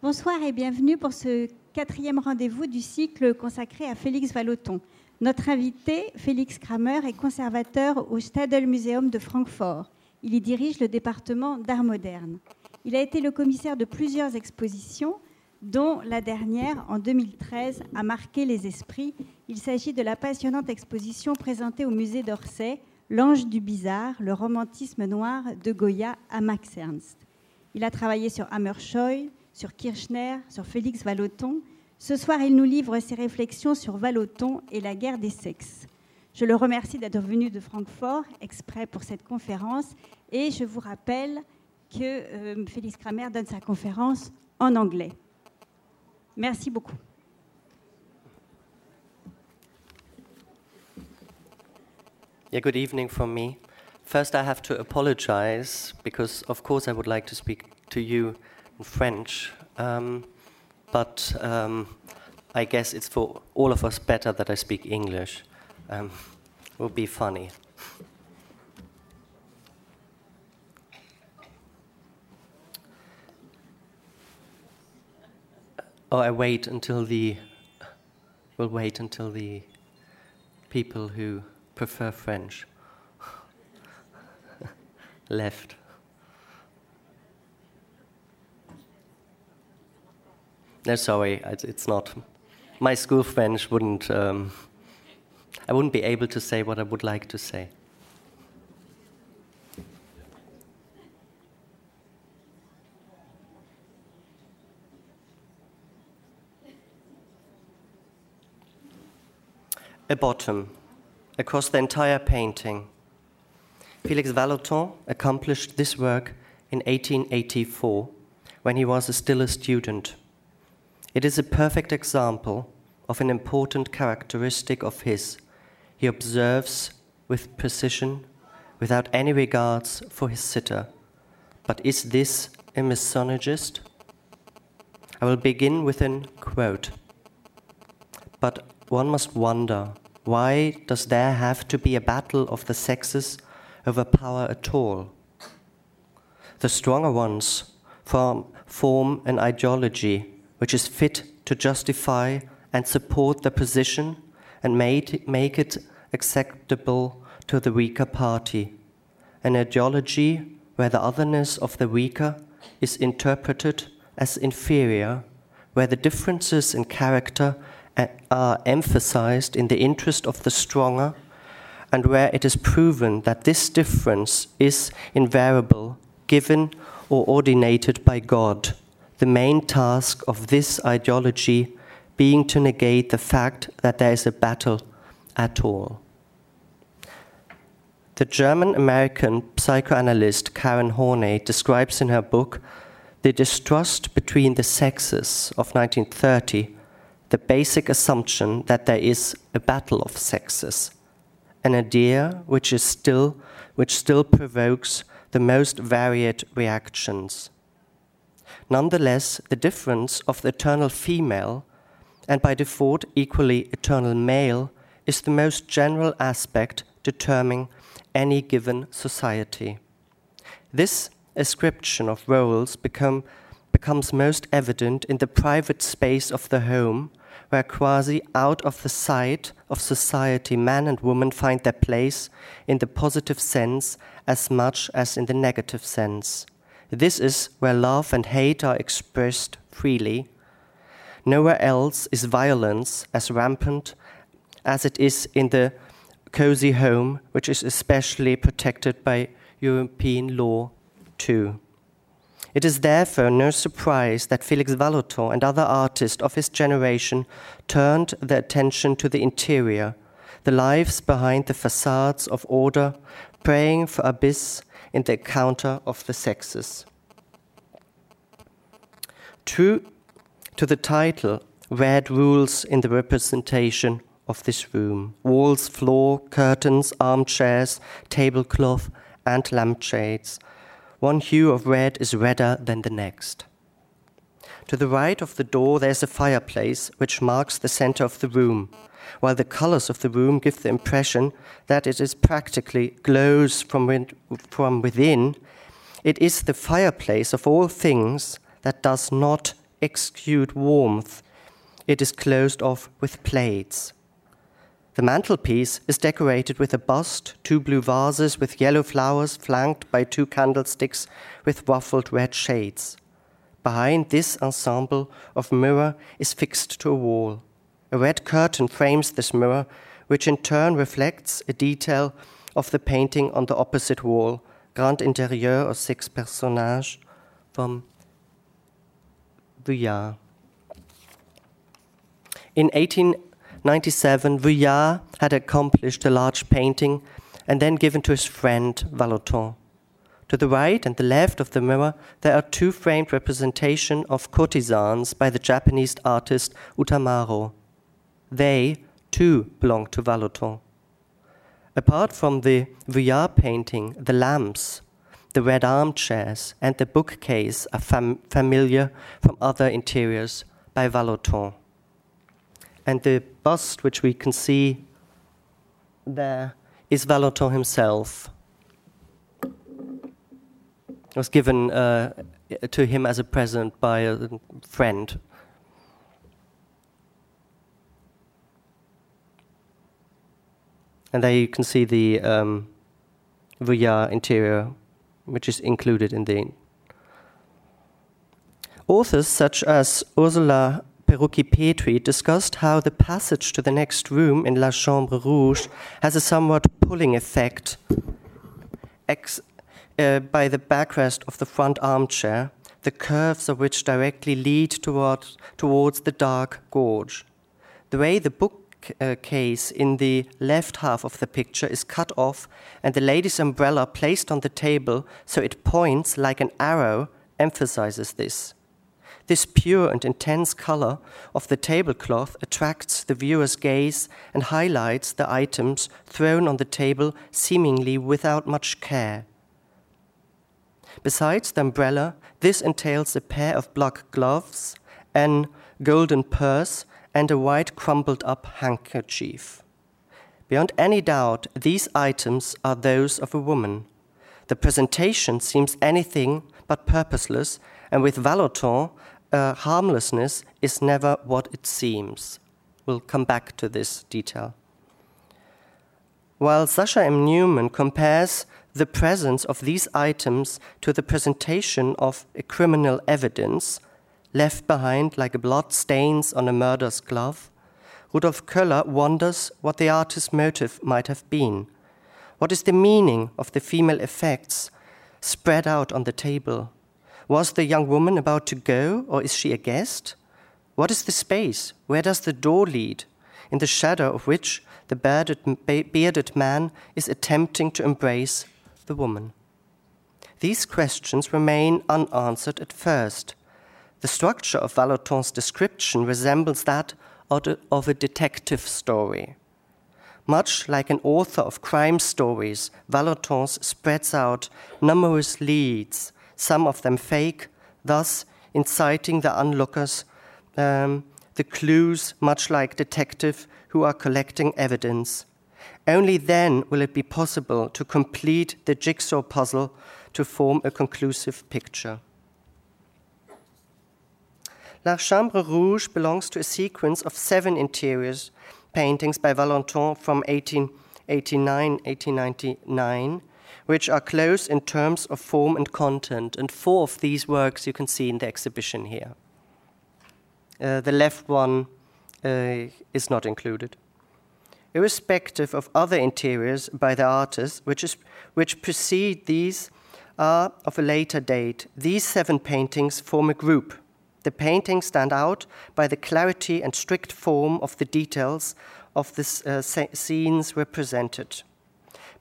Bonsoir et bienvenue pour ce quatrième rendez-vous du cycle consacré à Félix Vallotton. Notre invité, Félix Kramer, est conservateur au Stadel Museum de Francfort. Il y dirige le département d'art moderne. Il a été le commissaire de plusieurs expositions, dont la dernière, en 2013, a marqué les esprits. Il s'agit de la passionnante exposition présentée au musée d'Orsay, L'ange du bizarre, le romantisme noir de Goya à Max Ernst. Il a travaillé sur Hammerscheu, sur Kirchner, sur Félix Vallotton. Ce soir, il nous livre ses réflexions sur Vallotton et la guerre des sexes. Je le remercie d'être venu de Francfort exprès pour cette conférence et je vous rappelle que euh, Félix Kramer donne sa conférence en anglais. Merci beaucoup. Yeah, good evening from me. First, I have to apologize because, of course, I would like to speak to you French, um, but um, I guess it's for all of us better that I speak English. Um, it will be funny. Oh, I wait until the. We'll wait until the people who prefer French. Left. No, sorry, it's not. My school French wouldn't. Um, I wouldn't be able to say what I would like to say. A bottom across the entire painting. Felix Vallotton accomplished this work in 1884 when he was still a student. It is a perfect example of an important characteristic of his. He observes with precision, without any regards for his sitter. But is this a misogynist? I will begin with a quote. But one must wonder why does there have to be a battle of the sexes over power at all? The stronger ones form, form an ideology which is fit to justify and support the position and made, make it acceptable to the weaker party. An ideology where the otherness of the weaker is interpreted as inferior, where the differences in character are emphasized in the interest of the stronger, and where it is proven that this difference is invariable, given, or ordinated by God, the main task of this ideology being to negate the fact that there is a battle at all. The German American psychoanalyst Karen Horney describes in her book The Distrust Between the Sexes of 1930 the basic assumption that there is a battle of sexes, an idea which is still which still provokes the most varied reactions. Nonetheless, the difference of the eternal female and by default equally eternal male is the most general aspect determining any given society. This ascription of roles become, becomes most evident in the private space of the home where quasi out of the sight of society, man and woman find their place in the positive sense as much as in the negative sense. This is where love and hate are expressed freely. Nowhere else is violence as rampant as it is in the cozy home, which is especially protected by European law, too. It is therefore no surprise that Félix Vallotton and other artists of his generation turned their attention to the interior, the lives behind the facades of order, praying for abyss in the encounter of the sexes. True to the title, red rules in the representation of this room walls, floor, curtains, armchairs, tablecloth, and lampshades one hue of red is redder than the next. To the right of the door, there's a fireplace which marks the center of the room, while the colors of the room give the impression that it is practically glows from, from within. It is the fireplace of all things that does not exude warmth, it is closed off with plates. The mantelpiece is decorated with a bust, two blue vases with yellow flowers flanked by two candlesticks with ruffled red shades. Behind this ensemble of mirror is fixed to a wall. A red curtain frames this mirror, which in turn reflects a detail of the painting on the opposite wall, Grand Intérieur aux Six Personnages from Vuillard. In 1897, Vuillard had accomplished a large painting and then given to his friend Vallotton. To the right and the left of the mirror, there are two framed representations of courtesans by the Japanese artist Utamaro. They, too, belong to Vallotton. Apart from the Vuillard painting, the lamps, the red armchairs, and the bookcase are fam- familiar from other interiors by Vallotton. And the bust, which we can see there, is Vallotton himself. It was given uh, to him as a present by a friend. And there you can see the um, Vuillard interior, which is included in the. Authors such as Ursula Perucchi Petri discussed how the passage to the next room in La Chambre Rouge has a somewhat pulling effect ex- uh, by the backrest of the front armchair, the curves of which directly lead toward, towards the dark gorge. The way the bookcase uh, in the left half of the picture is cut off and the lady's umbrella placed on the table so it points like an arrow emphasizes this. This pure and intense color of the tablecloth attracts the viewer's gaze and highlights the items thrown on the table seemingly without much care. Besides the umbrella, this entails a pair of black gloves, an golden purse, and a white crumpled up handkerchief. Beyond any doubt, these items are those of a woman. The presentation seems anything but purposeless, and with Vallotton, uh, harmlessness is never what it seems. We'll come back to this detail. While Sasha M. Newman compares the presence of these items to the presentation of a criminal evidence left behind like a blood stains on a murderer's glove, Rudolf Koella wonders what the artist's motive might have been. What is the meaning of the female effects spread out on the table? Was the young woman about to go, or is she a guest? What is the space? Where does the door lead? In the shadow of which the bearded man is attempting to embrace the woman. These questions remain unanswered at first. The structure of Vallotton's description resembles that of a detective story. Much like an author of crime stories, Vallotton spreads out numerous leads, some of them fake, thus inciting the onlookers, um, the clues, much like detective who are collecting evidence. Only then will it be possible to complete the jigsaw puzzle to form a conclusive picture. La Chambre Rouge belongs to a sequence of seven interiors paintings by Vallotton from 1889 1899, which are close in terms of form and content, and four of these works you can see in the exhibition here. Uh, the left one uh, is not included irrespective of other interiors by the artist, which, is, which precede these are of a later date. These seven paintings form a group. The paintings stand out by the clarity and strict form of the details of the uh, scenes represented.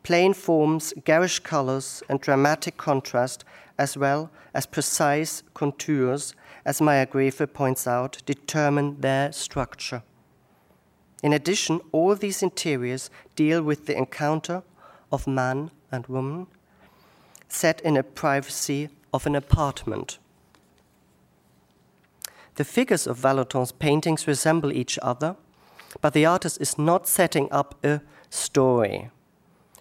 Plain forms, garish colors, and dramatic contrast, as well as precise contours, as Meier-Graefe points out, determine their structure. In addition, all these interiors deal with the encounter of man and woman set in a privacy of an apartment. The figures of Vallotton's paintings resemble each other, but the artist is not setting up a story.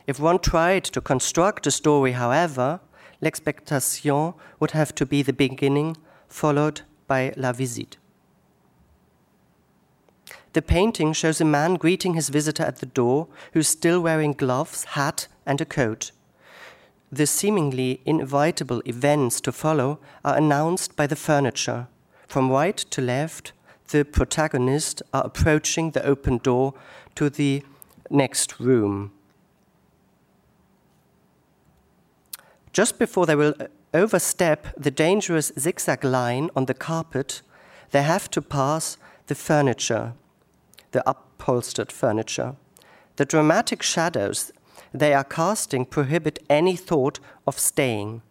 If one tried to construct a story, however, l'expectation would have to be the beginning, followed by La Visite. The painting shows a man greeting his visitor at the door who's still wearing gloves, hat, and a coat. The seemingly inevitable events to follow are announced by the furniture. From right to left, the protagonists are approaching the open door to the next room. Just before they will uh, overstep the dangerous zigzag line on the carpet, they have to pass the furniture, the upholstered furniture. The dramatic shadows they are casting prohibit any thought of staying.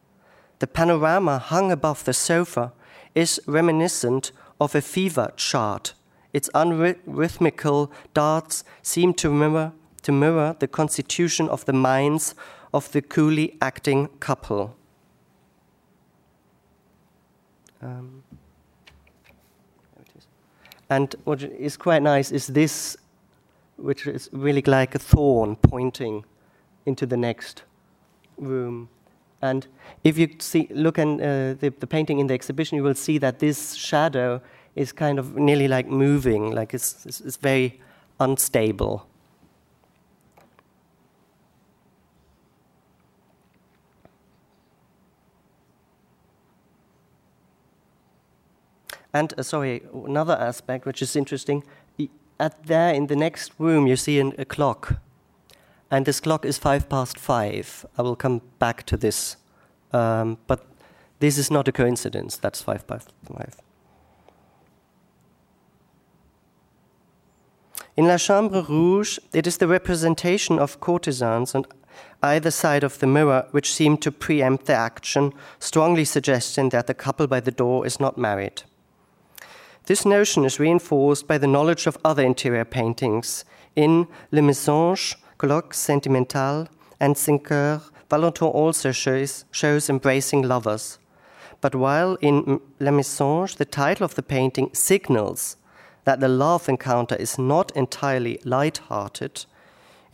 The panorama hung above the sofa is reminiscent of a fever chart. Its unrhythmical darts seem to mirror, to mirror the constitution of the minds of the coolly acting couple. Um, and what is quite nice is this, which is really like a thorn pointing into the next room. And if you see, look at uh, the, the painting in the exhibition, you will see that this shadow is kind of nearly like moving, like it's, it's, it's very unstable. And uh, sorry, another aspect which is interesting. At there in the next room, you see an, a clock and this clock is five past five. I will come back to this. Um, but this is not a coincidence. That's five past five. In La Chambre Rouge, it is the representation of courtesans on either side of the mirror which seem to preempt the action, strongly suggesting that the couple by the door is not married. This notion is reinforced by the knowledge of other interior paintings. In Le Mensonge, Colloque Sentimental, and Cinq Heures, Vallotton also shows, shows embracing lovers. But while in La Mensonge, the title of the painting signals that the love encounter is not entirely light-hearted,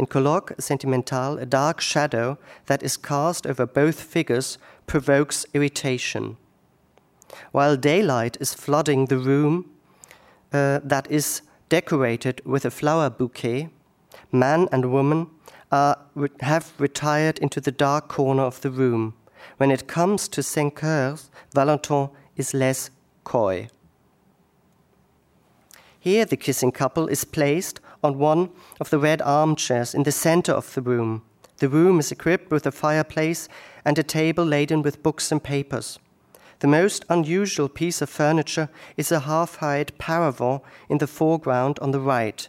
in Colloque Sentimental, a dark shadow that is cast over both figures provokes irritation. While daylight is flooding the room uh, that is decorated with a flower bouquet, man and woman, are, have retired into the dark corner of the room. When it comes to Cinq Heures, Vallotton is less coy. Here, the kissing couple is placed on one of the red armchairs in the center of the room. The room is equipped with a fireplace and a table laden with books and papers. The most unusual piece of furniture is a half height paravent in the foreground on the right,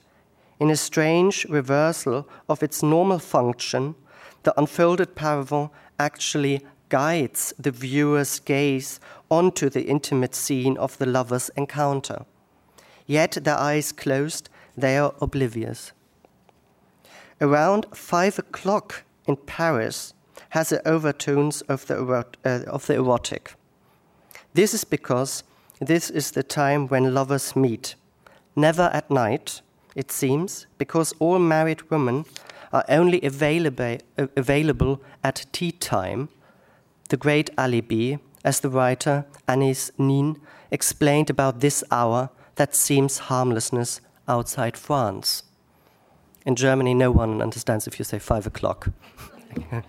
in a strange reversal of its normal function, the unfolded paravent actually guides the viewer's gaze onto the intimate scene of the lovers' encounter. Yet, their eyes closed, they are oblivious. Around five o'clock in Paris has the overtones of the, erot- uh, of the erotic. This is because this is the time when lovers meet, never at night, it seems, because all married women are only available, uh, available at tea time, the great alibi, as the writer Anais Nin explained about this hour that seems harmlessness outside France. In Germany, no one understands if you say five o'clock.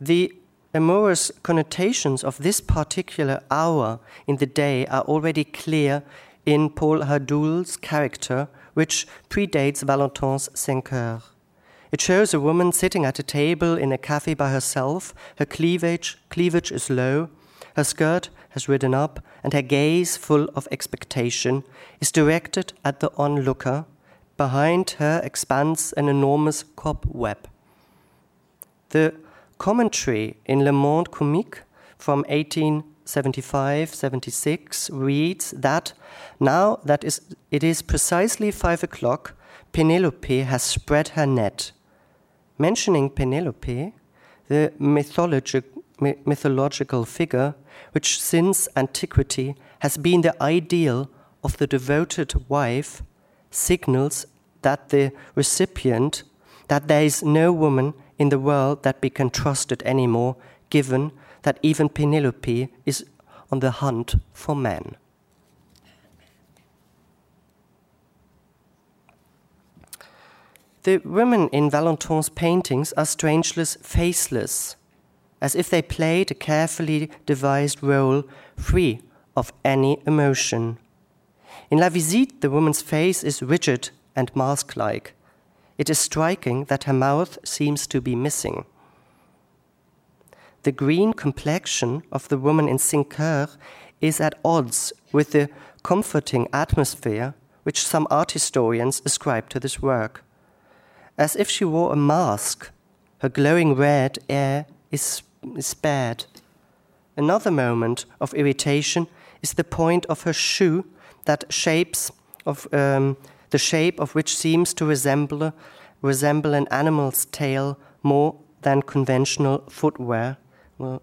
the amorous connotations of this particular hour in the day are already clear in Paul Hadol's character, which predates Vallotton's Cinq Heures. It shows a woman sitting at a table in a cafe by herself. Her cleavage, cleavage is low, her skirt has ridden up, and her gaze, full of expectation, is directed at the onlooker. Behind her expands an enormous cobweb. The commentary in Le Monde Comique from 1875 76 reads that now that is, it is precisely five o'clock, Penelope has spread her net. Mentioning Penelope, the mythologi- mythological figure which since antiquity has been the ideal of the devoted wife, signals that the recipient, that there is no woman in the world that be can trust trusted anymore, given that even Penelope is on the hunt for men. The women in Vallotton's paintings are strangely faceless, as if they played a carefully devised role free of any emotion. In La Visite, the woman's face is rigid and mask like. It is striking that her mouth seems to be missing. The green complexion of the woman in Cinq Heures is at odds with the comforting atmosphere which some art historians ascribe to this work as if she wore a mask. Her glowing red air is, spared. Another moment of irritation is the point of her shoe that shapes of um, the shape of which seems to resemble resemble an animal's tail more than conventional footwear. Well,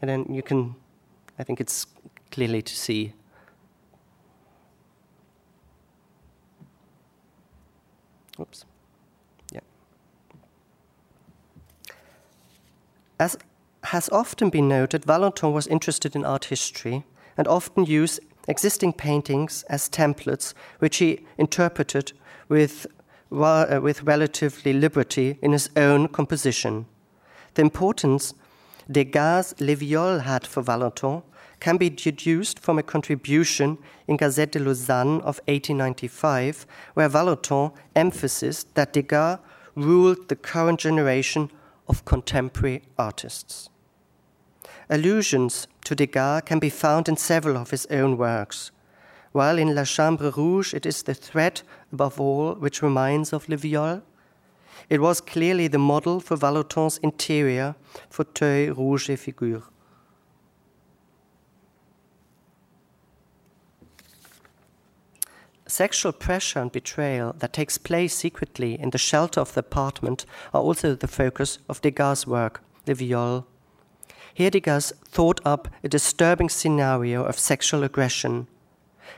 and then you can, I think it's clearly to see Oops. Yeah. As has often been noted, Vallotton was interested in art history and often used existing paintings as templates, which he interpreted with, uh, with relatively liberty in his own composition. The importance Degas' Les Violes had for Vallotton can be deduced from a contribution in Gazette de Lausanne of 1895, where Vallotton emphasized that Degas ruled the current generation of contemporary artists. Allusions to Degas can be found in several of his own works, while in La Chambre Rouge it is the thread, above all, which reminds of Le Viol. It was clearly the model for Vallotton's interior fauteuil rouge et figure. Sexual pressure and betrayal that takes place secretly in the shelter of the apartment are also the focus of Degas' work, Le Viol. Here, Degas thought up a disturbing scenario of sexual aggression.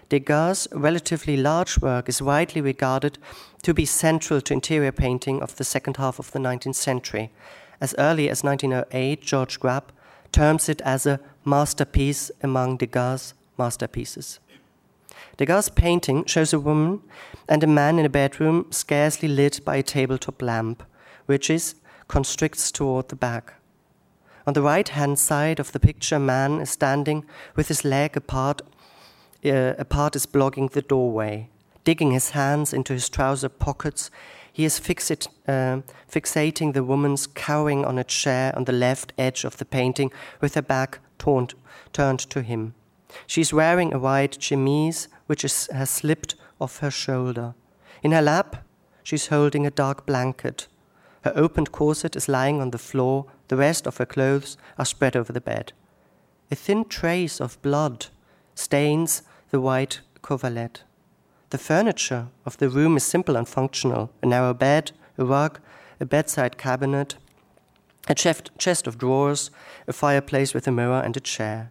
Degas' relatively large work is widely regarded to be central to interior painting of the second half of the 19th century. As early as 1908, Georges Grappe terms it as a masterpiece among Degas' masterpieces. Degas' painting shows a woman and a man in a bedroom scarcely lit by a tabletop lamp, which is constricts toward the back. On the right hand side of the picture, a man is standing with his leg apart, uh, apart is blocking the doorway. Digging his hands into his trouser pockets, he is fixit, uh, fixating the woman's cowering on a chair on the left edge of the painting with her back turned, turned to him. She's wearing a white chemise which is, has slipped off her shoulder. In her lap, she's holding a dark blanket. Her opened corset is lying on the floor, the rest of her clothes are spread over the bed. A thin trace of blood stains the white coverlet. The furniture of the room is simple and functional a narrow bed, a rug, a bedside cabinet, a chest of drawers, a fireplace with a mirror, and a chair.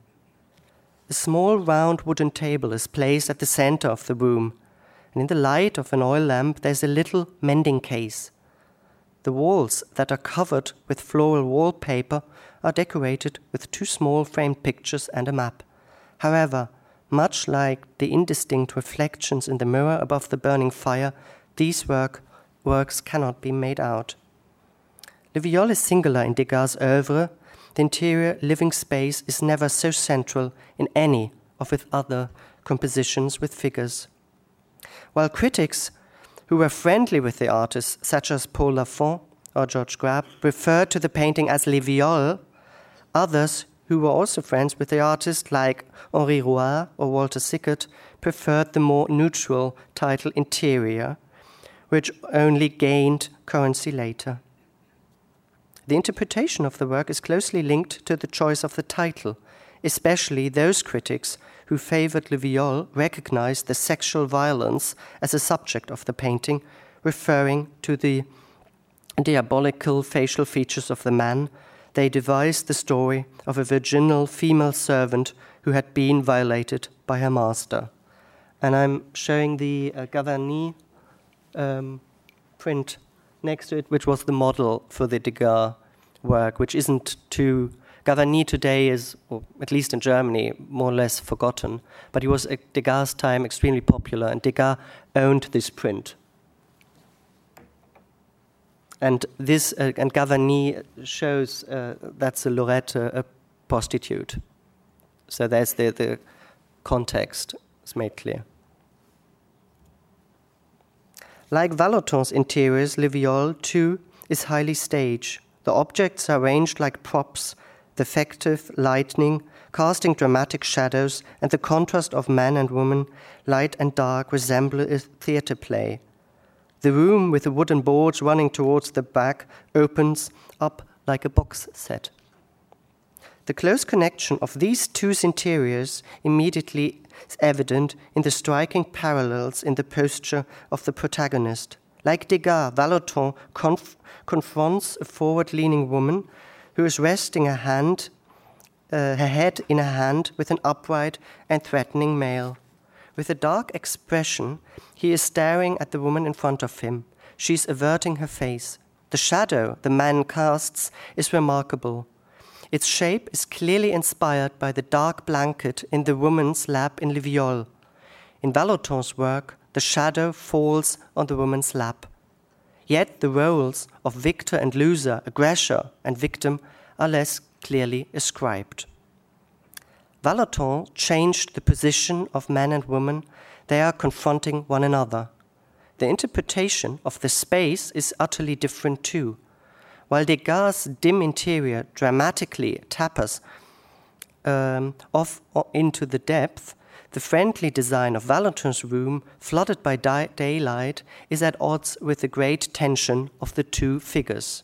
A small round wooden table is placed at the center of the room, and in the light of an oil lamp, there's a little mending case. The walls that are covered with floral wallpaper are decorated with two small framed pictures and a map. However, much like the indistinct reflections in the mirror above the burning fire, these work, works cannot be made out. Le Viol is singular in Degas' oeuvre the interior living space is never so central in any of his other compositions with figures. While critics who were friendly with the artists, such as Paul Lafond or Georges Grappe, referred to the painting as Les Violes, others who were also friends with the artist, like Henri Rouart or Walter Sickert, preferred the more neutral title Interior, which only gained currency later. The interpretation of the work is closely linked to the choice of the title, especially those critics who favored Le Viol recognized the sexual violence as a subject of the painting, referring to the diabolical facial features of the man. They devised the story of a virginal female servant who had been violated by her master. And I'm showing the uh, Gavarni um, print next to it, which was the model for the Degas work, which isn't too. Gavarni today is, well, at least in Germany, more or less forgotten, but he was at Degas' time extremely popular, and Degas owned this print. And this, uh, and Gavarni shows uh, that's a Lorette, a prostitute. So there's the, the context is made clear. Like Vallotton's interiors, Le Viol, too, is highly staged. The objects are arranged like props, the effective lighting, casting dramatic shadows, and the contrast of man and woman, light and dark, resemble a theatre play. The room with the wooden boards running towards the back opens up like a box set. The close connection of these two interiors immediately is evident in the striking parallels in the posture of the protagonist. Like Degas, Vallotton conf- confronts a forward leaning woman who is resting her, hand, uh, her head in her hand with an upright and threatening male. With a dark expression, he is staring at the woman in front of him. She is averting her face. The shadow the man casts is remarkable. Its shape is clearly inspired by the dark blanket in the woman's lap in Le Viol. In Vallotton's work, the shadow falls on the woman's lap. Yet the roles of victor and loser, aggressor and victim are less clearly ascribed. Vallotton changed the position of man and woman. They are confronting one another. The interpretation of the space is utterly different too. While Degas' dim interior dramatically tappers um, off into the depth, the friendly design of Vallotton's room, flooded by di- daylight, is at odds with the great tension of the two figures.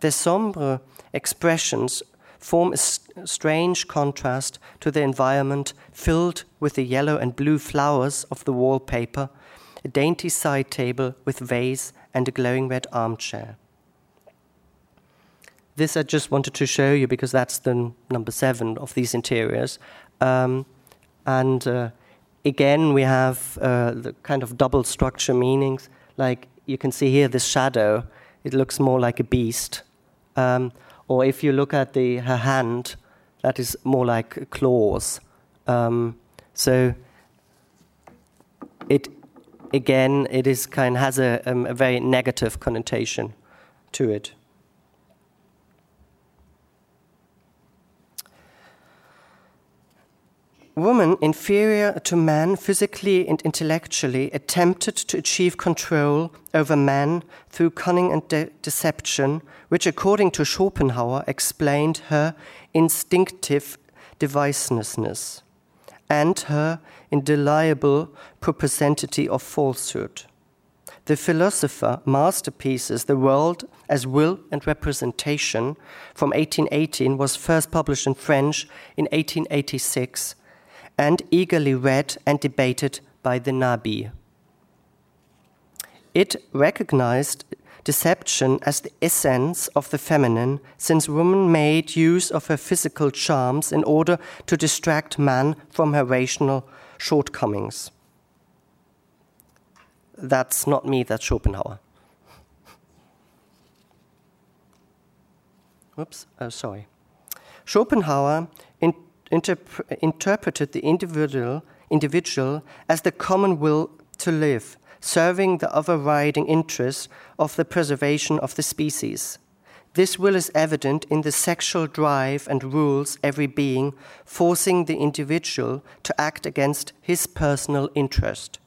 Their sombre expressions form a strange contrast to the environment filled with the yellow and blue flowers of the wallpaper, a dainty side table with vase, and a glowing red armchair. This I just wanted to show you because that's the number seven of these interiors. Um, and uh, again, we have uh, the kind of double structure meanings. Like you can see here, this shadow, it looks more like a beast. Um, or if you look at the, her hand, that is more like claws. Um, so it again, it is kind has a, um, a very negative connotation to it. Woman, inferior to man physically and intellectually, attempted to achieve control over man through cunning and de- deception, which, according to Schopenhauer, explained her instinctive devicelessness and her indelible propensity of falsehood. The philosopher masterpieces The World as Will and Representation from 1818 was first published in French in 1886 and eagerly read and debated by the Nabi. It recognized deception as the essence of the feminine, since woman made use of her physical charms in order to distract man from her rational shortcomings. That's not me, that's Schopenhauer. Oops, oh, sorry. Schopenhauer interp- interpreted the individual, individual as the common will to live, serving the overriding interest of the preservation of the species. This will is evident in the sexual drive and rules every being, forcing the individual to act against his personal interest.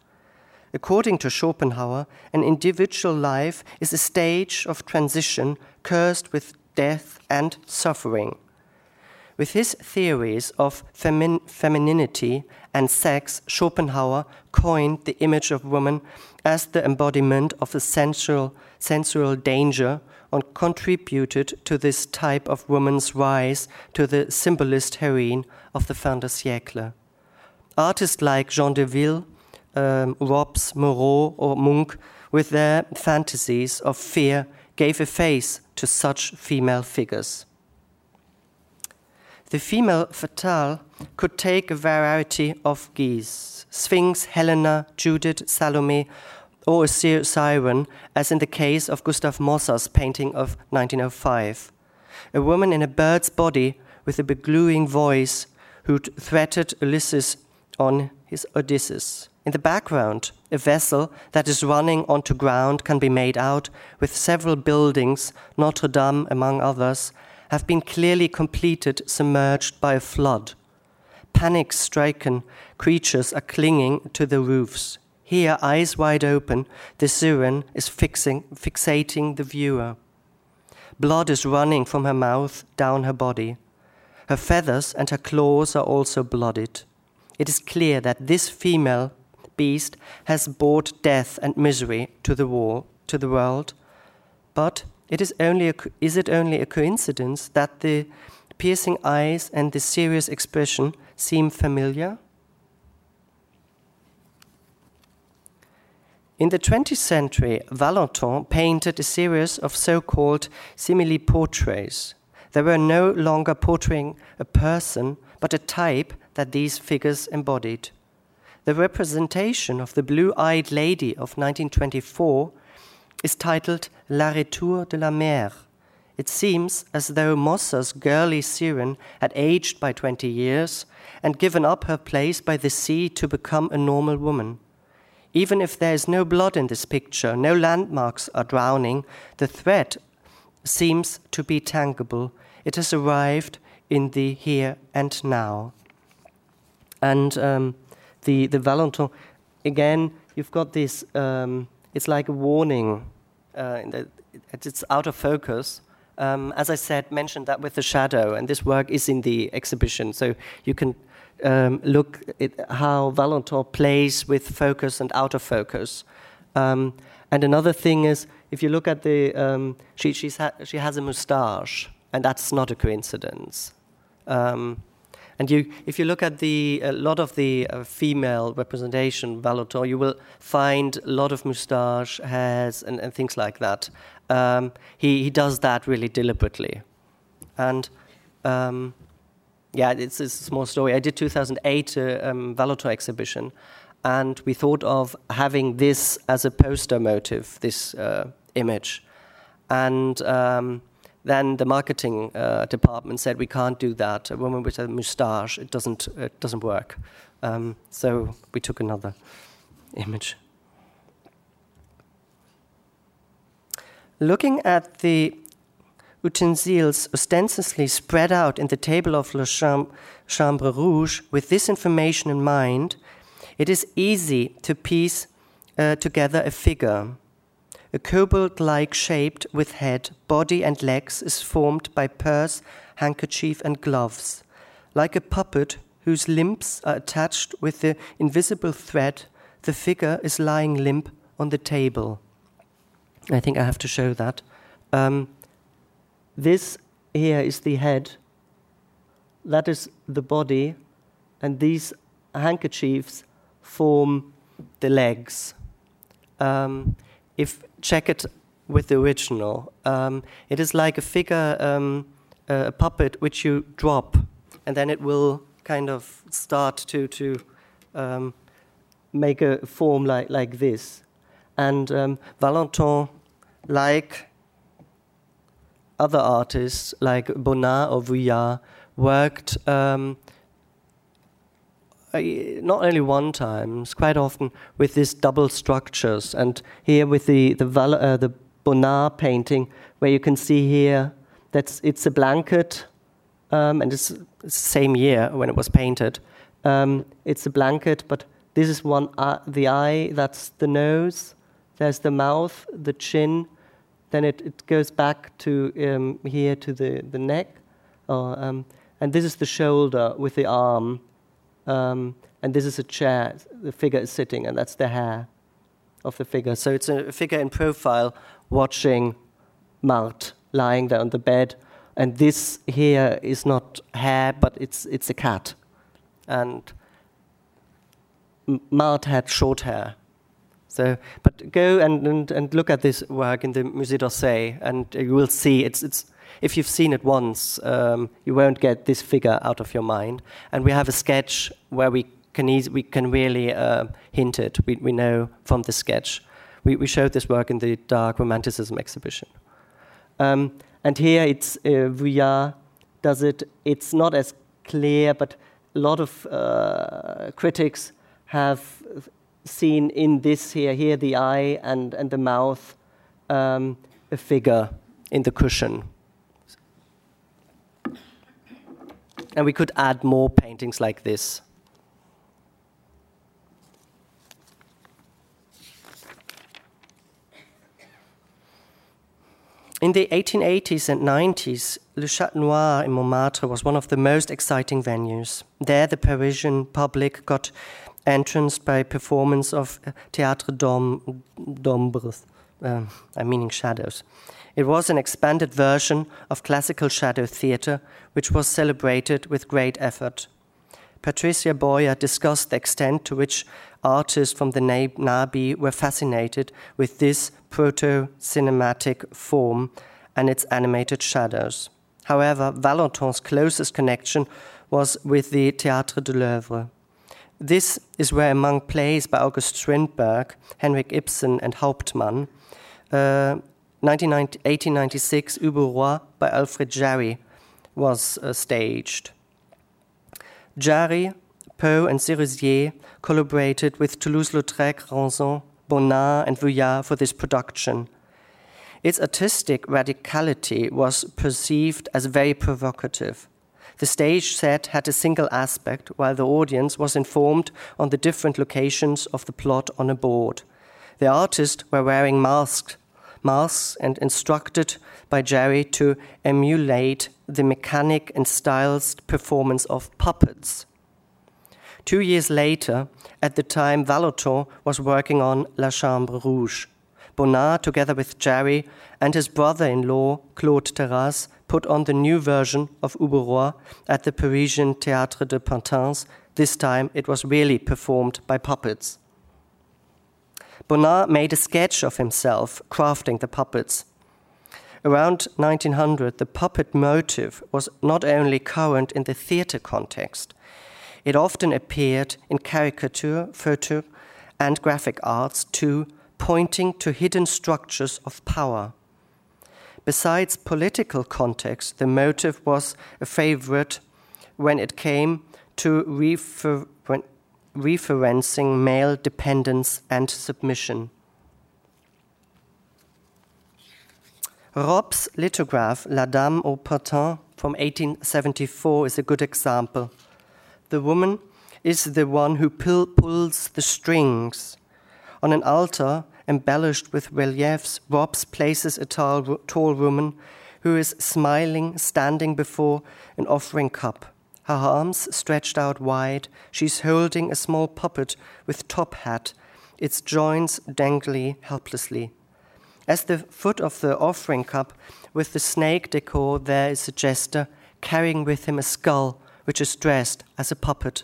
According to Schopenhauer, an individual life is a stage of transition cursed with death and suffering. With his theories of femin- femininity and sex, Schopenhauer coined the image of woman as the embodiment of the sensual, sensual danger and contributed to this type of woman's rise to the symbolist heroine of the fin de siècle. Artists like Jean Delville, um, Rops, Moreau, or Munch, with their fantasies of fear, gave a face to such female figures. The female fatale could take a variety of guise Sphinx, Helena, Judith, Salome, or a siren, as in the case of Gustav Mossa's painting of 1905. A woman in a bird's body with a begluing voice who threatened Ulysses on his Odysseus. In the background, a vessel that is running onto ground can be made out with several buildings, Notre Dame among others, have been clearly completed, submerged by a flood. Panic stricken creatures are clinging to the roofs. Here, eyes wide open, the siren is fixing, fixating the viewer. Blood is running from her mouth down her body. Her feathers and her claws are also blooded. It is clear that this female beast has brought death and misery to the war, to the world. But it is only a, is it only a coincidence that the piercing eyes and the serious expression seem familiar? In the 20th century, Vallotton painted a series of so called simile portraits. They were no longer portraying a person, but a type that these figures embodied. The representation of the blue eyed lady of 1924 is titled La Retour de la Mer. It seems as though Mossa's girly siren had aged by 20 years and given up her place by the sea to become a normal woman. Even if there is no blood in this picture, no landmarks are drowning, the threat seems to be tangible. It has arrived in the here and now. And um, the, the Vallotton, again, you've got this, um, it's like a warning. Uh, it's out of focus. Um, as I said, mentioned that with the shadow, and this work is in the exhibition, so you can um, look at how Vallotton plays with focus and out of focus. Um, and another thing is, if you look at the, um, she, ha she has a moustache, and that's not a coincidence. Um, and you, if you look at the a lot of the uh, female representation, Vallotton, you will find a lot of moustache, hairs, and, and things like that. Um, he, he does that really deliberately. And um, yeah, it's, it's, a small story. I did 2008 uh, um, Vallotton exhibition, and we thought of having this as a poster motive, this uh, image. And um, then the marketing uh, department said we can't do that. A woman with a moustache, it doesn't, it doesn't work. Um, so we took another image. Looking at the utensils ostensibly spread out in the table of Le Chambre, Rouge with this information in mind, it is easy to piece uh, together a figure. A cobalt-like shape with head, body, and legs is formed by purse, handkerchief, and gloves. Like a puppet whose limbs are attached with the invisible thread, the figure is lying limp on the table. I think I have to show that. Um, this here is the head, that is the body, and these handkerchiefs form the legs. Um, if check it with the original. Um, it is like a figure, um, a puppet which you drop, and then it will kind of start to to um, make a form like like this. And um, Vallotton, like other artists like Bonnard or Vuillard, worked um, not only one time, it's quite often with these double structures. And here with the the, Val, uh, the Bonnard painting, where you can see here that it's a blanket, um, and it's the same year when it was painted. Um, it's a blanket, but this is one uh, the eye, that's the nose, there's the mouth, the chin, then it, it goes back to um, here to the, the neck, um, and this is the shoulder with the arm. Um, and this is a chair. The figure is sitting, and that's the hair of the figure. So it's a figure in profile watching Marthe lying there on the bed. And this here is not hair, but it's, it's a cat. And Marthe had short hair. So, but go and, and, and look at this work in the Musée d'Orsay, and you will see it's, it's if you've seen it once, um, you won't get this figure out of your mind. And we have a sketch where we can, easy, we can really uh, hint it. We, we know from the sketch We, we showed this work in the Dark Romanticism exhibition. Um, and here it's uh, Vuillard does it. It's not as clear, but a lot of uh, critics have seen in this here, here the eye and, and the mouth, um, a figure in the cushion. And we could add more paintings like this. In the 1880s and 90s, Le Chat Noir in Montmartre was one of the most exciting venues. There, the Parisian public got entranced by performance of Théâtre d'Ombres, uh, I'm meaning shadows. It was an expanded version of classical shadow theatre, which was celebrated with great effort. Patricia Boyer discussed the extent to which artists from the NABI were fascinated with this proto cinematic form and its animated shadows. However, Vallotton's closest connection was with the Théâtre de l'Œuvre. This is where, among plays by August Strindberg, Henrik Ibsen, and Hauptmann, uh, 1896, Ubu Roi by Alfred Jarry was uh, staged. Jarry, Poe, and Sérusier collaborated with Toulouse-Lautrec, Ranson, Bonnard, and Vuillard for this production. Its artistic radicality was perceived as very provocative. The stage set had a single aspect, while the audience was informed on the different locations of the plot on a board. The artists were wearing masks masks and instructed by Jarry to emulate the mechanic and stylized performance of puppets. Two years later, at the time Vallotton was working on La Chambre Rouge, Bonnard, together with Jarry and his brother in law, Claude Terrasse, put on the new version of Ubu Roi at the Parisian Théâtre de Pantins. This time it was really performed by puppets. Bonnard made a sketch of himself crafting the puppets. Around 1900, the puppet motive was not only current in the theatre context, it often appeared in caricature, photo, and graphic arts too, pointing to hidden structures of power. Besides political context, the motive was a favorite when it came to refer- referencing male dependence and submission. Rops' lithograph, La Dame au Pantin, from 1874, is a good example. The woman is the one who pull, pulls the strings. On an altar embellished with reliefs, Rops places a tall, tall woman who is smiling, standing before an offering cup her arms stretched out wide. She's holding a small puppet with top hat, its joints dangly helplessly. At the foot of the offering cup, with the snake decor, there is a jester carrying with him a skull which is dressed as a puppet.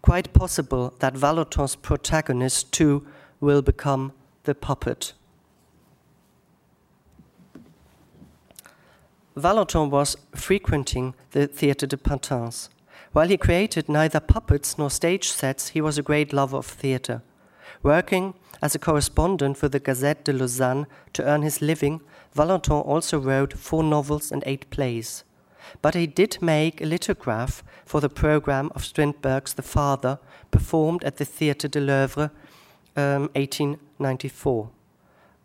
Quite possible that Vallotton's protagonist, too, will become the puppet. Vallotton was frequenting the Theatre de Pantins. While he created neither puppets nor stage sets, he was a great lover of theatre. Working as a correspondent for the Gazette de Lausanne to earn his living, Vallotton also wrote four novels and eight plays. But he did make a lithograph for the program of Strindberg's The Father, performed at the Theatre de l'Œuvre, um, 1894.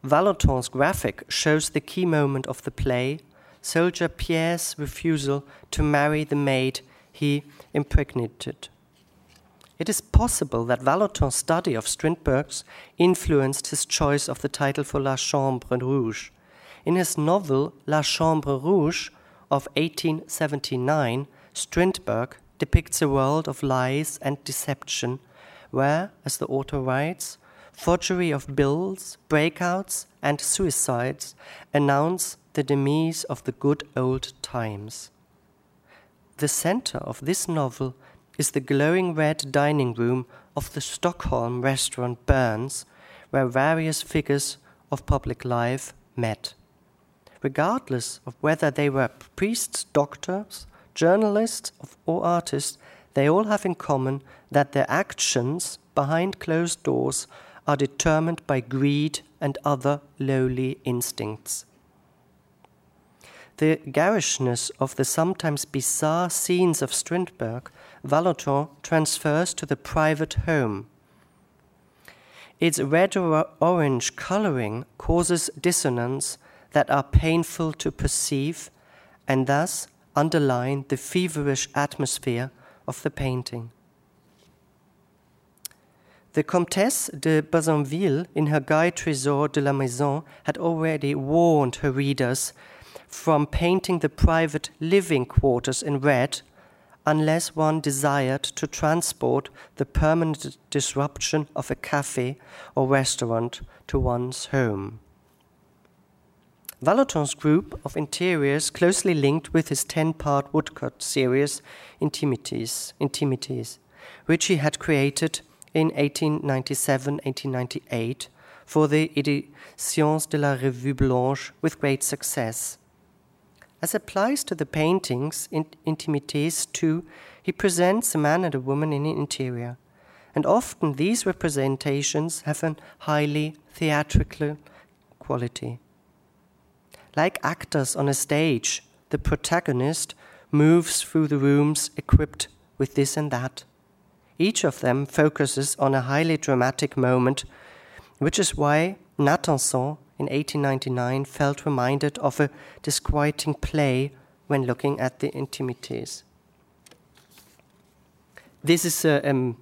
Vallotton's graphic shows the key moment of the play soldier Pierre's refusal to marry the maid he impregnated. It is possible that Vallotton's study of Strindberg's influenced his choice of the title for La Chambre Rouge. In his novel La Chambre Rouge of 1879, Strindberg depicts a world of lies and deception, where, as the author writes, forgery of bills, breakouts, and suicides announce the demise of the good old times. The center of this novel is the glowing red dining room of the Stockholm restaurant Berns, where various figures of public life met. Regardless of whether they were priests, doctors, journalists, or artists, they all have in common that their actions behind closed doors are determined by greed and other lowly instincts. The garishness of the sometimes bizarre scenes of Strindberg, Vallotton transfers to the private home. Its red or orange coloring causes dissonance that are painful to perceive and thus underline the feverish atmosphere of the painting. The Comtesse de Bassanville, in her Guide Trésor de la Maison, had already warned her readers from painting the private living quarters in red unless one desired to transport the permanent disruption of a cafe or restaurant to one's home. Vallotton's group of interiors closely linked with his 10 part woodcut series, Intimités, Intimités, which he had created in 1897 1898 for the Editions de la Revue Blanche with great success. As applies to the paintings in Intimités too, he presents a man and a woman in an interior, and often these representations have a highly theatrical quality. Like actors on a stage, the protagonist moves through the rooms equipped with this and that. Each of them focuses on a highly dramatic moment, which is why Natanson in 1899 felt reminded of a disquieting play when looking at the intimités. This is, uh, um,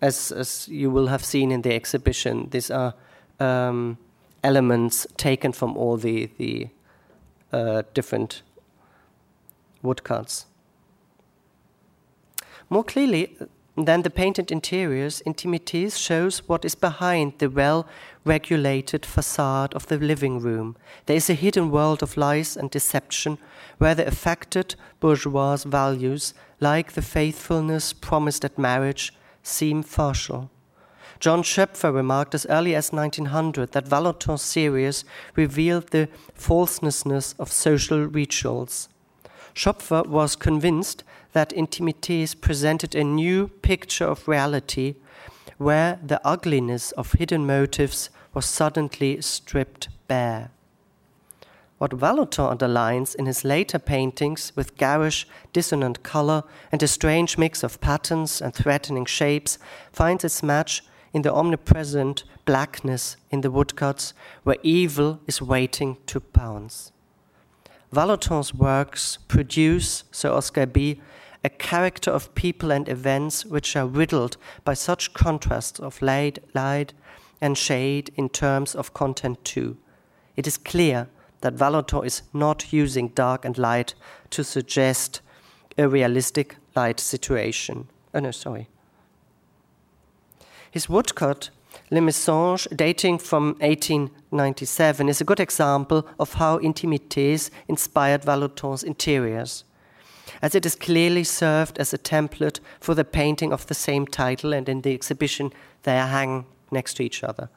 as, as, you will have seen in the exhibition, these are um, elements taken from all the, the uh, different woodcuts. More clearly than the painted interiors, Intimités shows what is behind the well regulated facade of the living room. There is a hidden world of lies and deception where the affected bourgeois values, like the faithfulness promised at marriage, seem partial. John Schöpfer remarked as early as 1900 that Vallotton's series revealed the falseness of social rituals. Schöpfer was convinced that Intimités presented a new picture of reality where the ugliness of hidden motives was suddenly stripped bare. What Vallotton underlines in his later paintings with garish, dissonant color and a strange mix of patterns and threatening shapes finds its match in the omnipresent blackness in the woodcuts where evil is waiting to pounce. Vallotton's works produce, so Oskar Bie, a character of people and events which are riddled by such contrasts of light, light and shade in terms of content too. It is clear that Vallotton is not using dark and light to suggest a realistic light situation. Oh no, sorry. His woodcut, Le Message, dating from 1897, is a good example of how Intimités inspired Vallotton's interiors, as it is clearly served as a template for the painting of the same title, and in the exhibition they hang next to each other.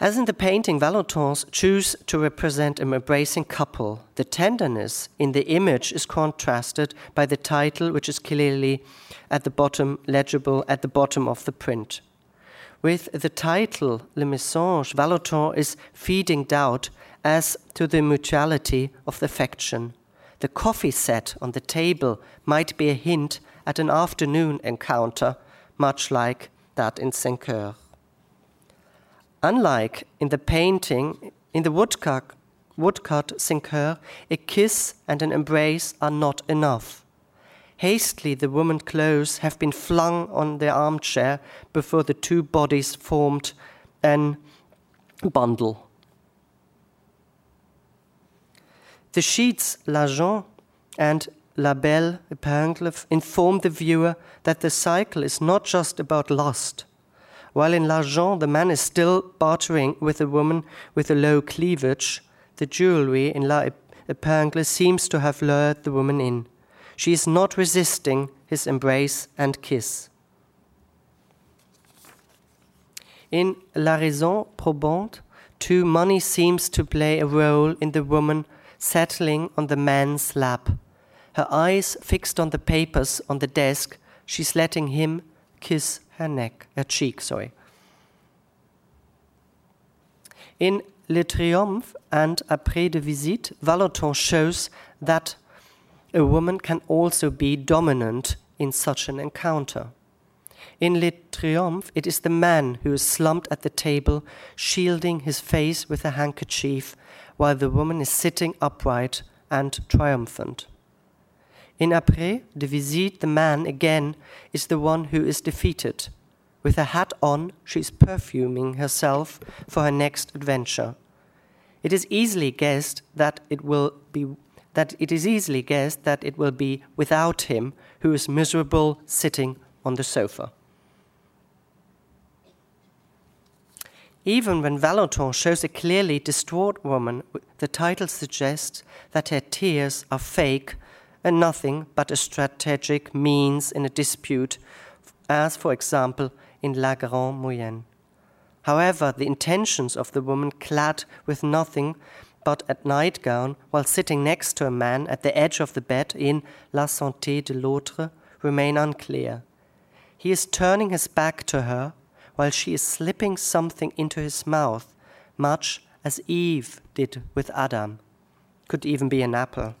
As in the painting, Vallottons choose to represent an embracing couple. The tenderness in the image is contrasted by the title, which is clearly at the bottom, legible at the bottom of the print. With the title Le Message, Vallotton is feeding doubt as to the mutuality of the affection. The coffee set on the table might be a hint at an afternoon encounter, much like that in Heures. Unlike in the painting, in the woodcut, woodcut Heures, a kiss and an embrace are not enough. Hastily, the woman's clothes have been flung on the armchair before the two bodies formed an bundle. The sheets L'Argent and La Belle Épingle inform the viewer that the cycle is not just about lust while in L'Argent the man is still bartering with a woman with a low cleavage, the jewelry in La Epingle seems to have lured the woman in. She is not resisting his embrace and kiss. In La Raison Probante, too, money seems to play a role in the woman settling on the man's lap. Her eyes fixed on the papers on the desk, she's letting him kiss her neck, her cheek, sorry. In Le Triomphe and Apprêts de Visite, Vallotton shows that a woman can also be dominant in such an encounter. In Le Triomphe, it is the man who is slumped at the table, shielding his face with a handkerchief, while the woman is sitting upright and triumphant. In Apprêts de Visite, the man again is the one who is defeated. With her hat on, she is perfuming herself for her next adventure. It is easily guessed that it will be that it is easily guessed that it will be without him who is miserable sitting on the sofa. Even when Vallotton shows a clearly distraught woman, the title suggests that her tears are fake and nothing but a strategic means in a dispute, as, for example, in La Grande Moyenne. However, the intentions of the woman clad with nothing but a nightgown while sitting next to a man at the edge of the bed in La Santé de l'autre remain unclear. He is turning his back to her while she is slipping something into his mouth, much as Eve did with Adam. Could even be an apple.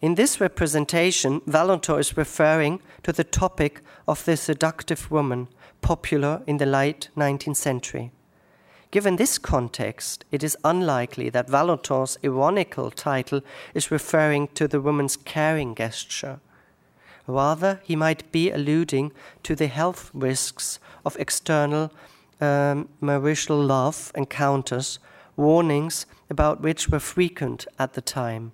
In this representation, Vallotton is referring to the topic of the seductive woman, popular in the late 19th century. Given this context, it is unlikely that Vallotton's ironical title is referring to the woman's caring gesture. Rather, he might be alluding to the health risks of external um, marital love encounters, warnings about which were frequent at the time.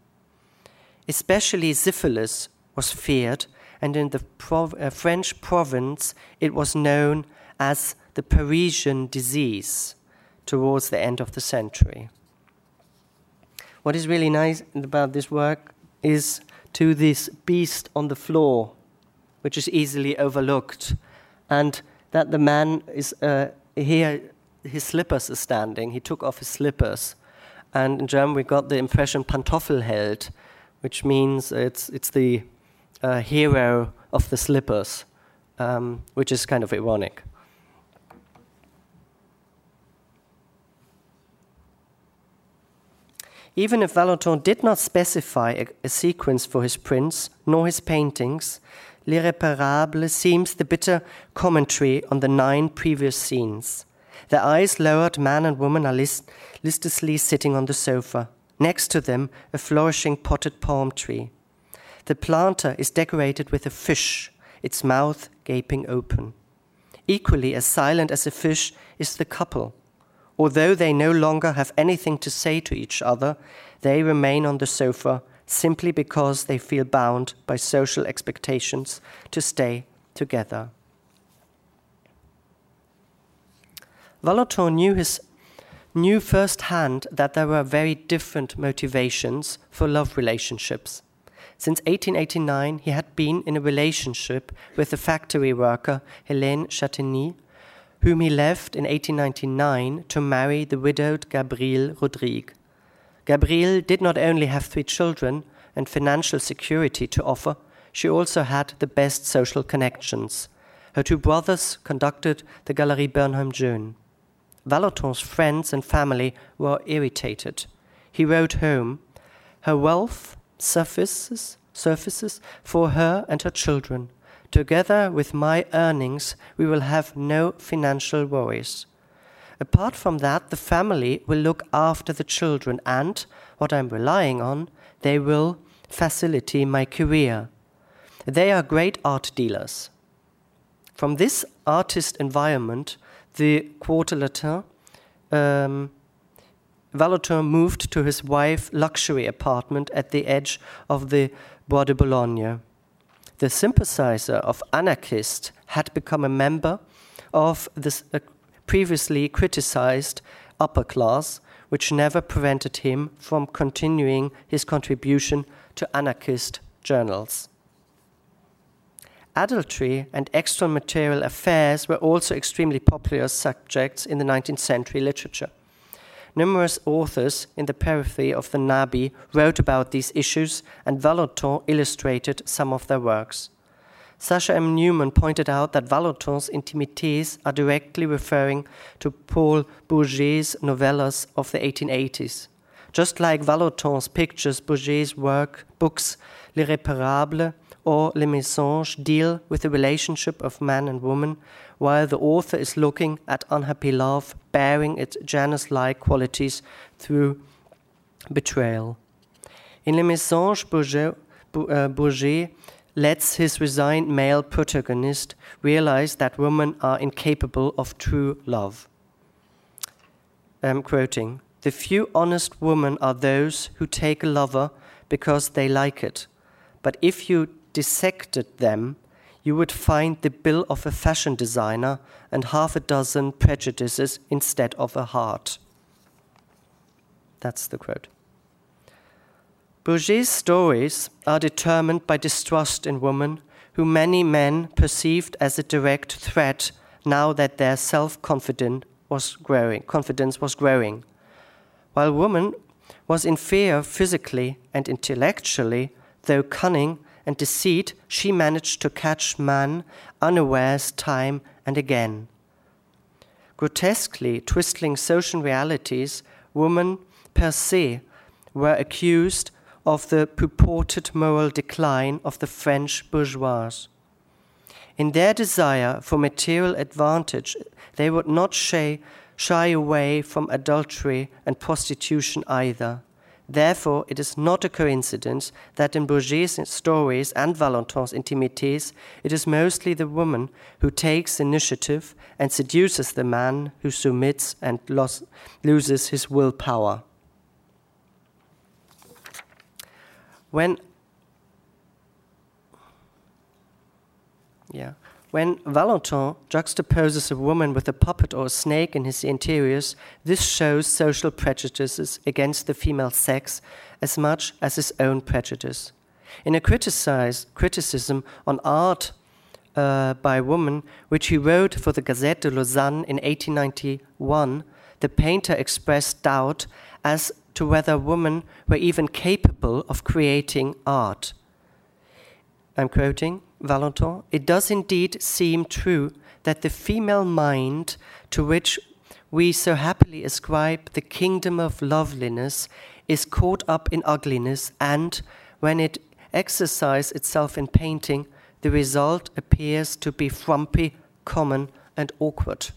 Especially syphilis was feared, and in the prov- uh, French province it was known as the Parisian disease towards the end of the century. What is really nice about this work is to this beast on the floor, which is easily overlooked, and that the man is uh, here, his slippers are standing. He took off his slippers. And in German, we got the impression Pantoffelheld, which means it's, it's the uh, hero of the slippers, um, which is kind of ironic. Even if Vallotton did not specify a, a, sequence for his prints nor his paintings, L'Irréparable seems the bitter commentary on the nine previous scenes. Their eyes lowered, man and woman are list- listlessly sitting on the sofa. Next to them, a flourishing potted palm tree. The planter is decorated with a fish, its mouth gaping open. Equally as silent as a fish is the couple. Although they no longer have anything to say to each other, they remain on the sofa simply because they feel bound by social expectations to stay together. Vallotton knew his knew firsthand that there were very different motivations for love relationships. Since 1889, he had been in a relationship with the factory worker, Hélène Chatigny, whom he left in 1899 to marry the widowed Gabrielle Rodrigue. Gabrielle did not only have three children and financial security to offer, she also had the best social connections. Her two brothers conducted the Galerie Bernheim Jeune. Vallotton's friends and family were irritated. He wrote home, Her wealth surfaces, surfaces for her and her children. Together with my earnings, we will have no financial worries. Apart from that, the family will look after the children, and what I'm relying on, they will facilitate my career. They are great art dealers. From this artist environment, the Quartier Latin, um, moved to his wife's luxury apartment at the edge of the Bois de Boulogne. The sympathizer of anarchists had become a member of this uh, previously criticized upper class, which never prevented him from continuing his contribution to anarchist journals. Adultery and extramarital affairs were also extremely popular subjects in the 19th century literature. Numerous authors in the periphery of the Nabi wrote about these issues, and Vallotton illustrated some of their works. Sasha M. Newman pointed out that Vallotton's intimités are directly referring to Paul Bourget's novellas of the 1880s. Just like Vallotton's pictures, Bourget's work, books L'Irréparable or Les Mensonges deal with the relationship of man and woman, while the author is looking at unhappy love bearing its Janus like qualities through betrayal. In Les Mensonges, Bourget, uh, Bourget lets his resigned male protagonist realize that women are incapable of true love. I'm quoting The few honest women are those who take a lover because they like it. But if you dissected them, you would find the bill of a fashion designer and half a dozen prejudices instead of a heart. That's the quote. Bourget's stories are determined by distrust in women, who many men perceived as a direct threat now that their self confidence was growing. Confidence was growing. While woman was inferior physically and intellectually, though cunning and deceit, she managed to catch man unawares time and again. Grotesquely twisting social realities, women per se were accused of the purported moral decline of the French bourgeois. In their desire for material advantage, they would not shy, shy away from adultery and prostitution either. Therefore, it is not a coincidence that in Bourget's stories and Vallotton's intimités, it is mostly the woman who takes initiative and seduces the man who submits and loses his willpower. when yeah when Vallotton juxtaposes a woman with a puppet or a snake in his interiors, this shows social prejudices against the female sex as much as his own prejudice. In a criticism on art uh, by women, which he wrote for the Gazette de Lausanne in 1891, the painter expressed doubt as to whether women were even capable of creating art. I'm quoting Vallotton It does indeed seem true that the female mind to which we so happily ascribe the kingdom of loveliness is caught up in ugliness, and when it exercises itself in painting, the result appears to be frumpy, common, and awkward.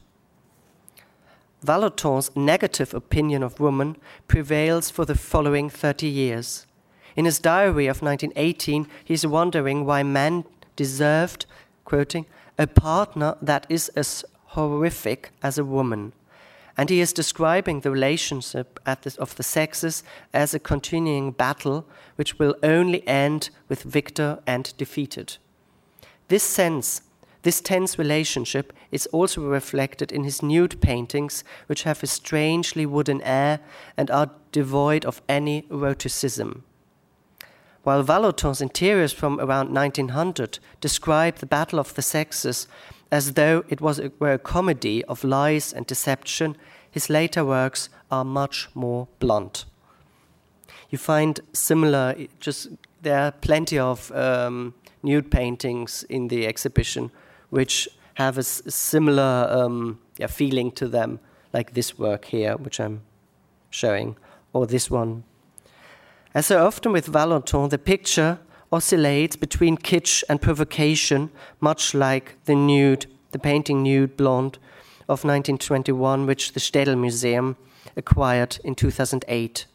Vallotton's negative opinion of women prevails for the following 30 years. In his diary of 1918, he's wondering why men deserved, quoting, a partner that is as horrific as a woman. And he is describing the relationship the, of the sexes as a continuing battle which will only end with victor and defeated. This sense this tense relationship is also reflected in his nude paintings, which have a strangely wooden air and are devoid of any eroticism. While Vallotton's interiors from around 1900 describe the battle of the sexes as though it was a, were a comedy of lies and deception, his later works are much more blunt. You find similar, just there are plenty of um, nude paintings in the exhibition which have a similar um, yeah, feeling to them, like this work here, which I'm showing, or this one. As so often with Vallotton, the picture oscillates between kitsch and provocation, much like the nude, the painting Nude Blonde of 1921, which the Städel Museum acquired in 2008.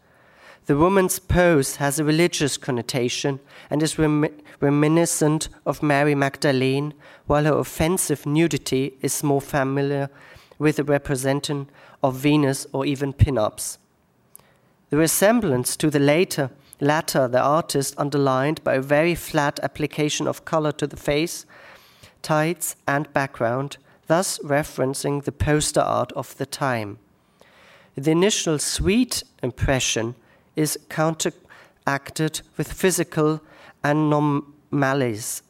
The woman's pose has a religious connotation and is rem reminiscent of Mary Magdalene, while her offensive nudity is more familiar with the representation of Venus or even pin-ups. The resemblance to the later, latter, the artist underlined by a very flat application of color to the face, tights, and background, thus referencing the poster art of the time. The initial sweet impression is counteracted with physical anomalies.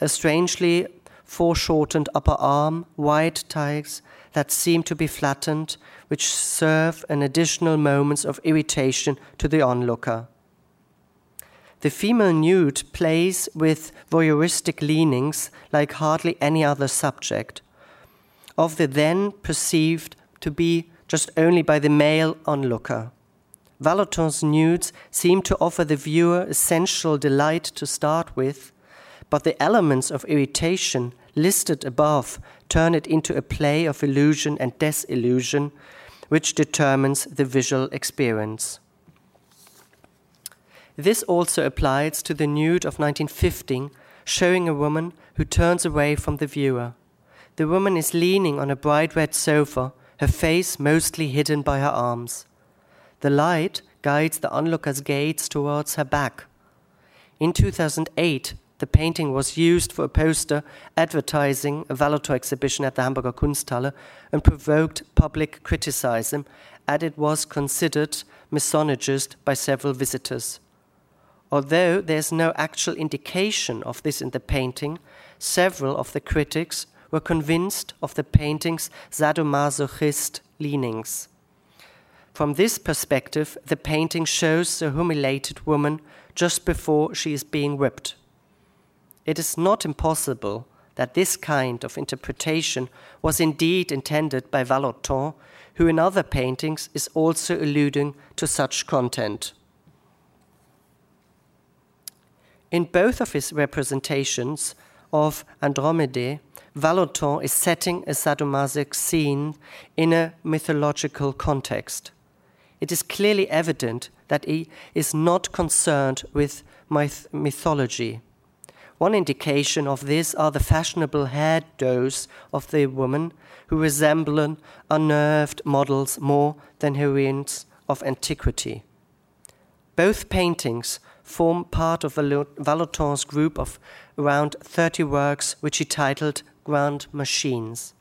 A strangely foreshortened upper arm, wide ties that seem to be flattened, which serve an additional moments of irritation to the onlooker. The female nude plays with voyeuristic leanings like hardly any other subject, of the then perceived to be just only by the male onlooker. Vallotton's nudes seem to offer the viewer essential delight to start with, but the elements of irritation listed above turn it into a play of illusion and disillusion, which determines the visual experience. This also applies to the nude of 1915, showing a woman who turns away from the viewer. The woman is leaning on a bright red sofa, her face mostly hidden by her arms. The light guides the onlooker's gaze towards her back. In 2008, the painting was used for a poster advertising a Vallotton exhibition at the Hamburger Kunsthalle and provoked public criticism, as it was considered misogynist by several visitors. Although there's no actual indication of this in the painting, several of the critics were convinced of the painting's sadomasochist leanings. From this perspective, the painting shows a humiliated woman just before she is being whipped. It is not impossible that this kind of interpretation was indeed intended by Vallotton, who in other paintings is also alluding to such content. In both of his representations of Andromede, Vallotton is setting a sadomasoch scene in a mythological context. It is clearly evident that he is not concerned with myth- mythology. One indication of this are the fashionable hairdos of the woman who resemble unnerved models more than heroines of antiquity. Both paintings form part of Vallotton's group of around 30 works which he titled Grand Machines.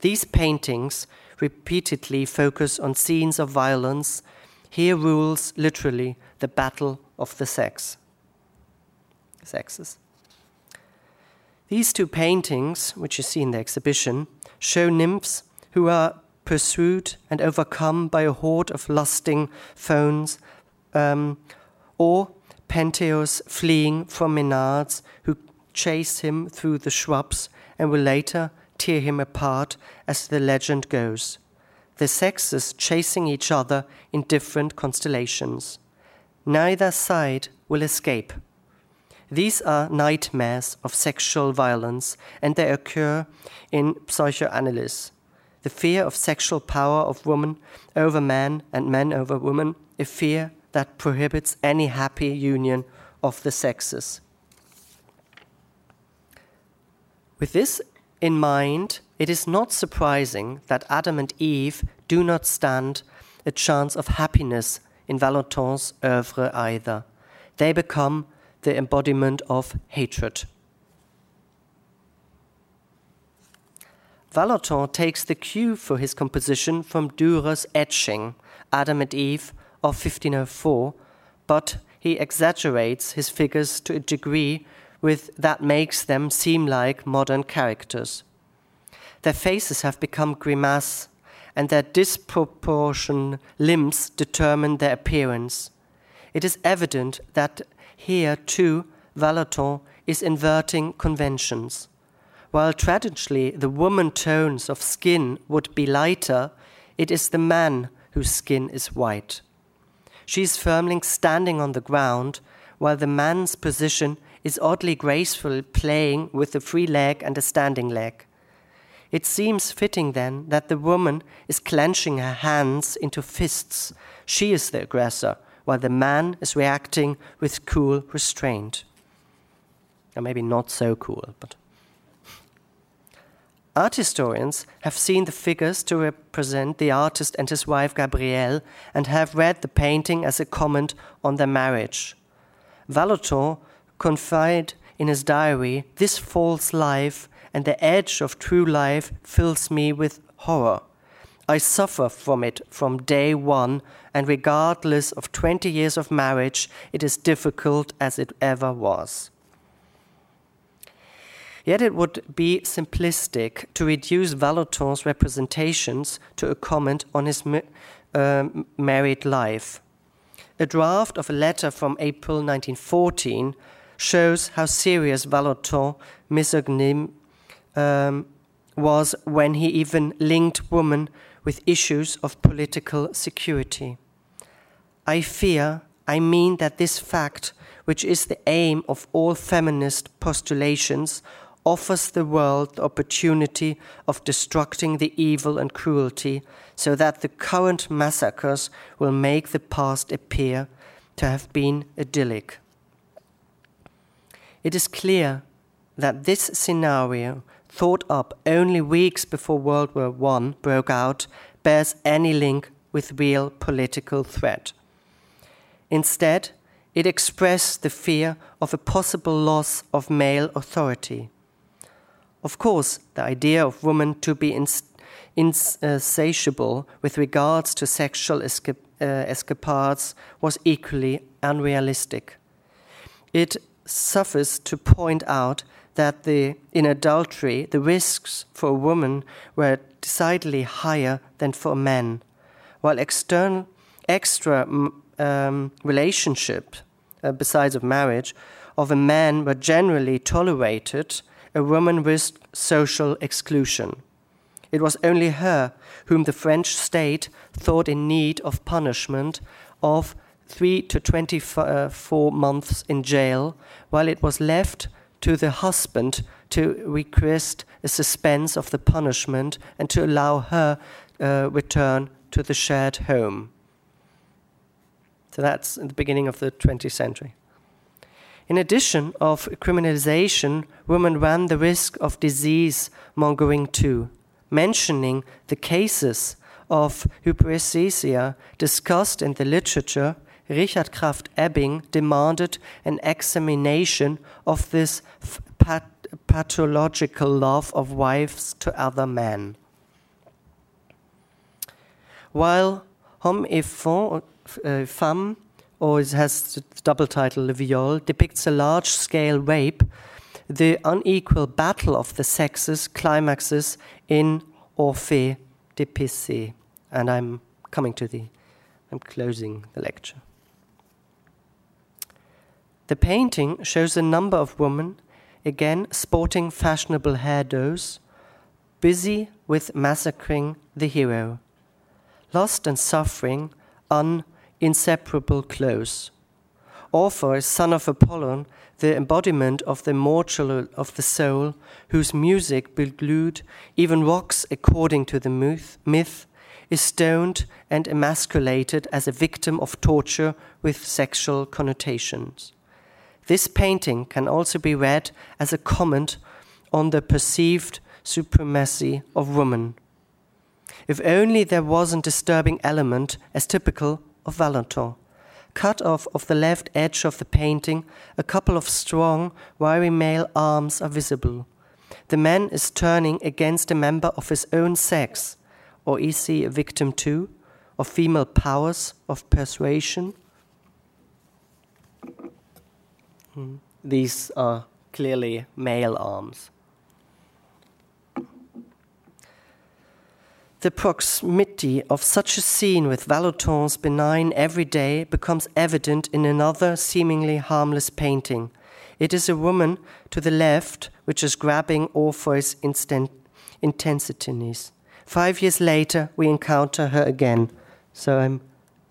These paintings repeatedly focus on scenes of violence. Here rules literally the battle of the sex. sexes. These two paintings, which you see in the exhibition, show nymphs who are pursued and overcome by a horde of lusting fauns, um, or Pentheus fleeing from Menades, who chase him through the shrubs and will later tear him apart, as the legend goes. The sexes chasing each other in different constellations. Neither side will escape. These are nightmares of sexual violence, and they occur in psychoanalysis. The fear of sexual power of woman over man and man over woman, a fear that prohibits any happy union of the sexes. With this in mind, it is not surprising that Adam and Eve do not stand a chance of happiness in Vallotton's oeuvre either. They become the embodiment of hatred. Vallotton takes the cue for his composition from Dürer's etching, Adam and Eve, of 1504, but he exaggerates his figures to a degree with that makes them seem like modern characters. Their faces have become grimace, and their disproportioned limbs determine their appearance. It is evident that here, too, Vallotton is inverting conventions. While traditionally the woman tones of skin would be lighter, it is the man whose skin is white. She is firmly standing on the ground, while the man's position is oddly graceful, playing with a free leg and a standing leg. It seems fitting then that the woman is clenching her hands into fists. She is the aggressor, while the man is reacting with cool restraint. Or maybe not so cool, but. Art historians have seen the figures to represent the artist and his wife Gabrielle and have read the painting as a comment on their marriage. Vallotton confided in his diary this false life and the edge of true life fills me with horror. I suffer from it from day one, and regardless of 20 years of marriage, it is difficult as it ever was. Yet it would be simplistic to reduce Vallotton's representations to a comment on his uh, married life. a draft of a letter from April 1914 shows how serious Vallotton's misogyny um, was when he even linked women with issues of political security. I fear, I mean that this fact, which is the aim of all feminist postulations, offers the world the opportunity of destructing the evil and cruelty so that the current massacres will make the past appear to have been idyllic. It is clear that this scenario, thought up only weeks before World War I broke out, bears any link with real political threat. Instead, it expressed the fear of a possible loss of male authority. Of course, the idea of women to be ins- insatiable with regards to sexual esca- uh, escapades was equally unrealistic. It suffers to point out that the, in adultery, the risks for a woman were decidedly higher than for men, while external, extra um, relationship, uh, besides of marriage, of a man were generally tolerated, a woman risked social exclusion. It was only her whom the French state thought in need of punishment of 3 to 24 months in jail, while it was left to the husband to request a suspense of the punishment and to allow her uh, return to the shared home. So that's in the beginning of the 20th century. In addition of criminalization, women ran the risk of disease mongering too, mentioning the cases of hyperesthesia discussed in the literature Richard Krafft Ebing demanded an examination of this pat pathological love of wives to other men. While Homme et uh, Femme, or it has the double title Le Viol, depicts a large scale rape, the unequal battle of the sexes climaxes in Orphée dépecé. And I'm coming to the, I'm closing the lecture. The painting shows a number of women, again sporting fashionable hairdos, busy with massacring the hero, lost and suffering, uninseparable close. Orpheus, son of Apollon, the embodiment of the mortal of the soul, whose music beglued even rocks according to the myth, myth, is stoned and emasculated as a victim of torture with sexual connotations. This painting can also be read as a comment on the perceived supremacy of woman. If only there was a disturbing element as typical of Vallotton. Cut off of the left edge of the painting, a couple of strong, wiry male arms are visible. The man is turning against a member of his own sex, or is he a victim too, of female powers of persuasion? These are clearly male arms. The proximity of such a scene with Vallotton's benign everyday becomes evident in another seemingly harmless painting. It is a woman to the left which is grabbing Orpheus' instant intensities. Five years later, we encounter her again. So I'm,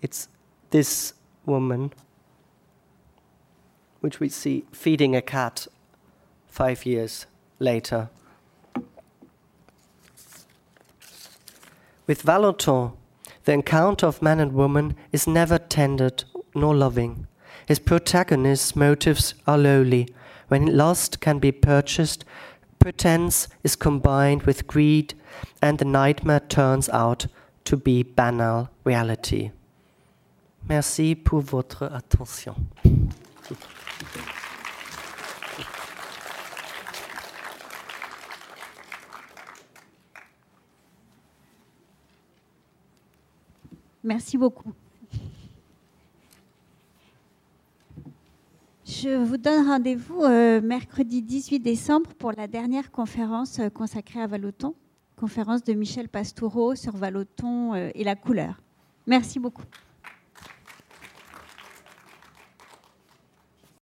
it's this woman which we see feeding a cat five years later. With Vallotton, the encounter of man and woman is never tender nor loving. His protagonist's motives are lowly. When lust can be purchased, pretense is combined with greed, and the nightmare turns out to be banal reality. Merci pour votre attention. Merci beaucoup. Je vous donne rendez-vous euh, mercredi 18 décembre pour la dernière conférence euh, consacrée à Valoton, conférence de Michel Pastoureau sur Valoton euh, et la couleur. Merci beaucoup.